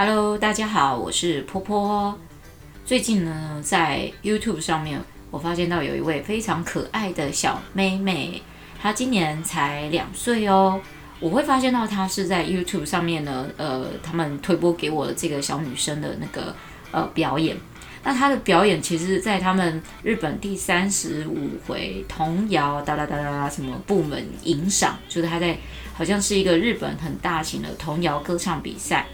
Hello，大家好，我是波波。最近呢，在 YouTube 上面，我发现到有一位非常可爱的小妹妹，她今年才两岁哦。我会发现到她是在 YouTube 上面呢，呃，他们推播给我的这个小女生的那个呃表演。那她的表演，其实，在他们日本第三十五回童谣哒哒哒哒什么部门影赏，就是她在好像是一个日本很大型的童谣歌唱比赛。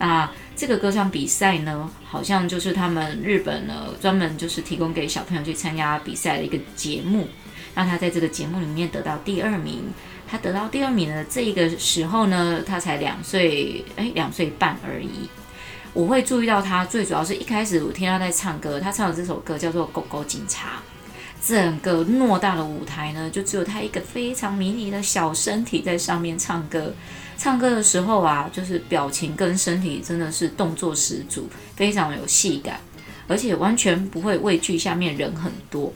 那这个歌唱比赛呢，好像就是他们日本呢专门就是提供给小朋友去参加比赛的一个节目。让他在这个节目里面得到第二名。他得到第二名的这个时候呢，他才两岁，哎，两岁半而已。我会注意到他，最主要是一开始我听他在唱歌，他唱的这首歌叫做《狗狗警察》。整个偌大的舞台呢，就只有他一个非常迷你的小身体在上面唱歌。唱歌的时候啊，就是表情跟身体真的是动作十足，非常有戏感，而且完全不会畏惧下面人很多。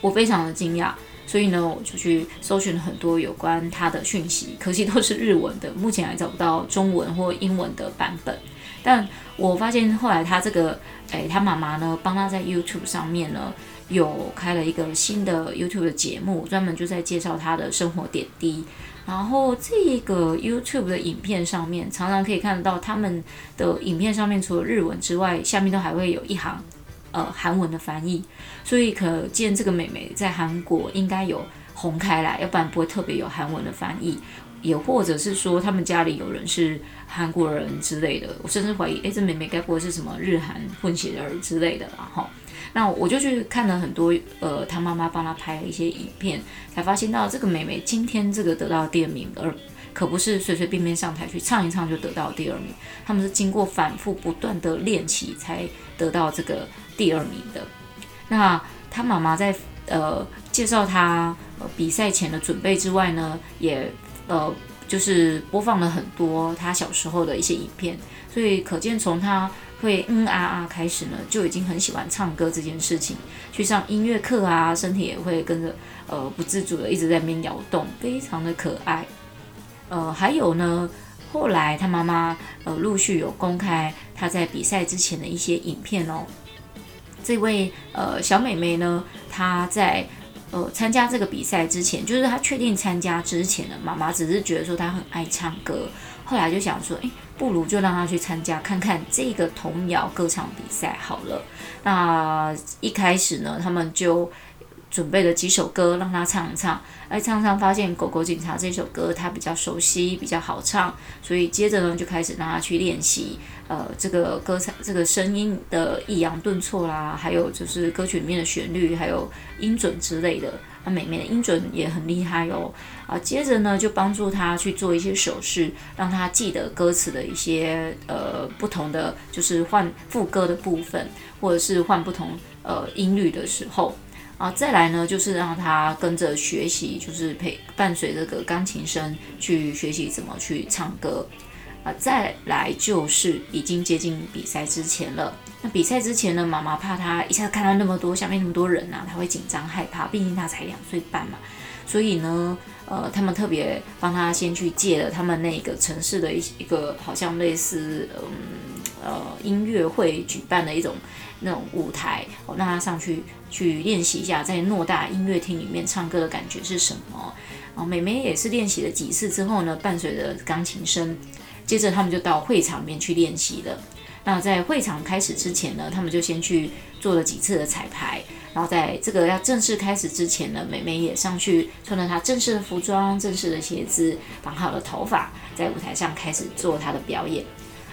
我非常的惊讶，所以呢，我就去搜寻了很多有关他的讯息，可惜都是日文的，目前还找不到中文或英文的版本。但我发现后来他这个，诶，他妈妈呢，帮他在 YouTube 上面呢。有开了一个新的 YouTube 的节目，专门就在介绍他的生活点滴。然后这个 YouTube 的影片上面，常常可以看得到他们的影片上面，除了日文之外，下面都还会有一行呃韩文的翻译。所以可见这个美眉在韩国应该有红开来，要不然不会特别有韩文的翻译。也或者是说他们家里有人是韩国人之类的，我甚至怀疑，诶，这美眉该不会是什么日韩混血儿之类的啦？哈。那我就去看了很多，呃，他妈妈帮他拍了一些影片，才发现到这个妹妹今天这个得到第二名，而可不是随随便便上台去唱一唱就得到第二名，他们是经过反复不断的练习才得到这个第二名的。那他妈妈在呃介绍他呃比赛前的准备之外呢，也呃就是播放了很多他小时候的一些影片，所以可见从他。会嗯啊啊开始呢，就已经很喜欢唱歌这件事情。去上音乐课啊，身体也会跟着呃不自主的一直在那边摇动，非常的可爱。呃，还有呢，后来他妈妈呃陆续有公开他在比赛之前的一些影片哦。这位呃小妹妹呢，她在呃参加这个比赛之前，就是他确定参加之前的，妈妈只是觉得说他很爱唱歌。后来就想说，诶，不如就让他去参加看看这个童谣歌唱比赛好了。那一开始呢，他们就准备了几首歌让他唱一唱。哎，唱唱发现《狗狗警察》这首歌他比较熟悉，比较好唱，所以接着呢就开始让他去练习。呃，这个歌唱这个声音的抑扬顿挫啦，还有就是歌曲里面的旋律，还有音准之类的。那妹妹的音准也很厉害哦，啊，接着呢就帮助他去做一些手势，让他记得歌词的一些呃不同的，就是换副歌的部分，或者是换不同呃音律的时候，啊，再来呢就是让他跟着学习，就是陪伴随这个钢琴声去学习怎么去唱歌。啊，再来就是已经接近比赛之前了。那比赛之前呢，妈妈怕他一下子看到那么多下面那么多人、啊，他会紧张害怕。毕竟他才两岁半嘛，所以呢，呃，他们特别帮他先去借了他们那个城市的一一个好像类似嗯呃音乐会举办的一种那种舞台，我让他上去去练习一下，在偌大音乐厅里面唱歌的感觉是什么。啊，妹妹也是练习了几次之后呢，伴随着钢琴声。接着他们就到会场里面去练习了。那在会场开始之前呢，他们就先去做了几次的彩排。然后在这个要正式开始之前呢，妹妹也上去穿了她正式的服装、正式的鞋子，绑好了头发，在舞台上开始做她的表演。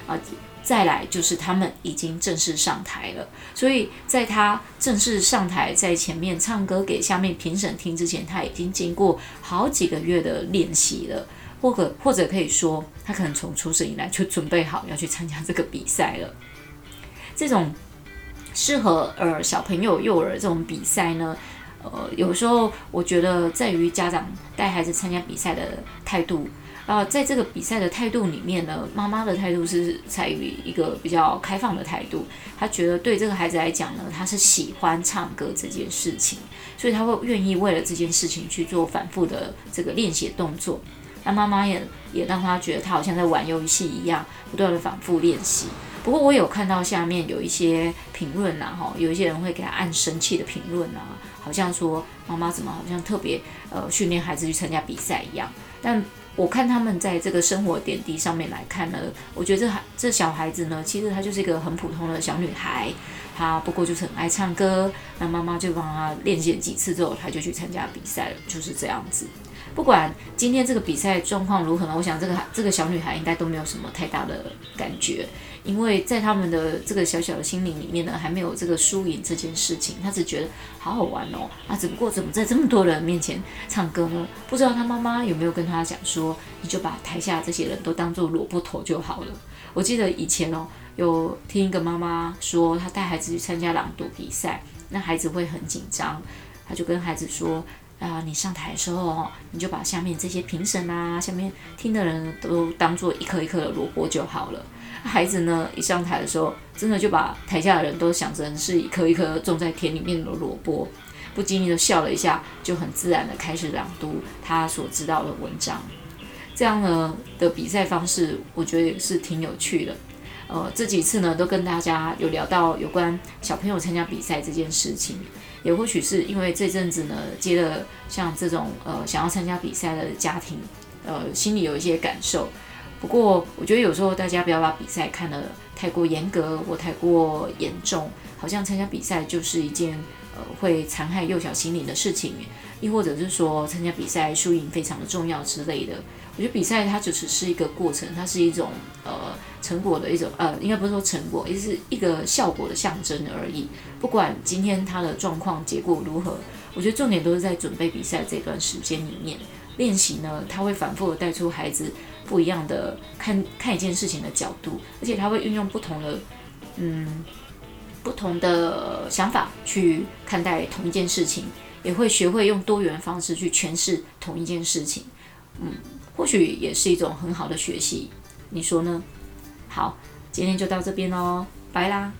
啊，再来就是他们已经正式上台了。所以在他正式上台，在前面唱歌给下面评审听之前，他已经经过好几个月的练习了。或者或者可以说，他可能从出生以来就准备好要去参加这个比赛了。这种适合呃小朋友幼儿这种比赛呢，呃，有时候我觉得在于家长带孩子参加比赛的态度。啊、呃，在这个比赛的态度里面呢，妈妈的态度是采于一个比较开放的态度。他觉得对这个孩子来讲呢，他是喜欢唱歌这件事情，所以他会愿意为了这件事情去做反复的这个练习动作。那妈妈也也让他觉得他好像在玩游戏一样，不断的反复练习。不过我有看到下面有一些评论呐，哈，有一些人会给他按生气的评论啊，好像说妈妈怎么好像特别呃训练孩子去参加比赛一样。但我看他们在这个生活点滴上面来看呢，我觉得这孩这小孩子呢，其实她就是一个很普通的小女孩，她不过就是很爱唱歌，那妈妈就帮她练习几次之后，她就去参加比赛了，就是这样子。不管今天这个比赛状况如何呢，我想这个这个小女孩应该都没有什么太大的感觉，因为在他们的这个小小的心灵里面呢，还没有这个输赢这件事情，他只觉得好好玩哦。啊，只不过怎么在这么多人面前唱歌呢？不知道他妈妈有没有跟他讲说，你就把台下这些人都当做萝卜头就好了。我记得以前哦，有听一个妈妈说，她带孩子去参加朗读比赛，那孩子会很紧张，她就跟孩子说。啊、你上台的时候哦，你就把下面这些评审啊，下面听的人都当做一颗一颗的萝卜就好了。孩子呢，一上台的时候，真的就把台下的人都想成是一颗一颗种在田里面的萝卜，不经意的笑了一下，就很自然的开始朗读他所知道的文章。这样呢的比赛方式，我觉得也是挺有趣的。呃，这几次呢，都跟大家有聊到有关小朋友参加比赛这件事情。也或许是因为这阵子呢，接了像这种呃想要参加比赛的家庭，呃，心里有一些感受。不过我觉得有时候大家不要把比赛看得太过严格或太过严重，好像参加比赛就是一件呃会残害幼小心灵的事情，亦或者是说参加比赛输赢非常的重要之类的。我觉得比赛它就只是一个过程，它是一种呃。成果的一种，呃，应该不是说成果，也是一个效果的象征而已。不管今天他的状况结果如何，我觉得重点都是在准备比赛这段时间里面练习呢。他会反复的带出孩子不一样的看看一件事情的角度，而且他会运用不同的，嗯，不同的想法去看待同一件事情，也会学会用多元方式去诠释同一件事情。嗯，或许也是一种很好的学习，你说呢？好，今天就到这边喽，拜啦。